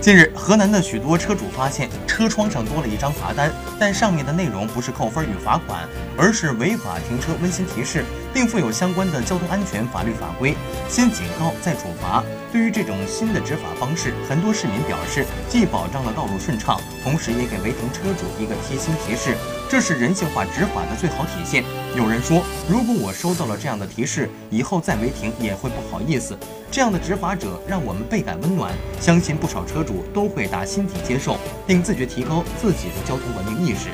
近日，河南的许多车主发现车窗上多了一张罚单，但上面的内容不是扣分与罚款，而是违法停车温馨提示，并附有相关的交通安全法律法规，先警告再处罚。对于这种新的执法方式，很多市民表示，既保障了道路顺畅，同时也给违停车主一个贴心提示，这是人性化执法的最好体现。有人说，如果我收到了这样的提示，以后再违停也会不好意思。这样的执法者让我们倍感温暖，相信不少车主都会打心底接受，并自觉提高自己的交通文明意识。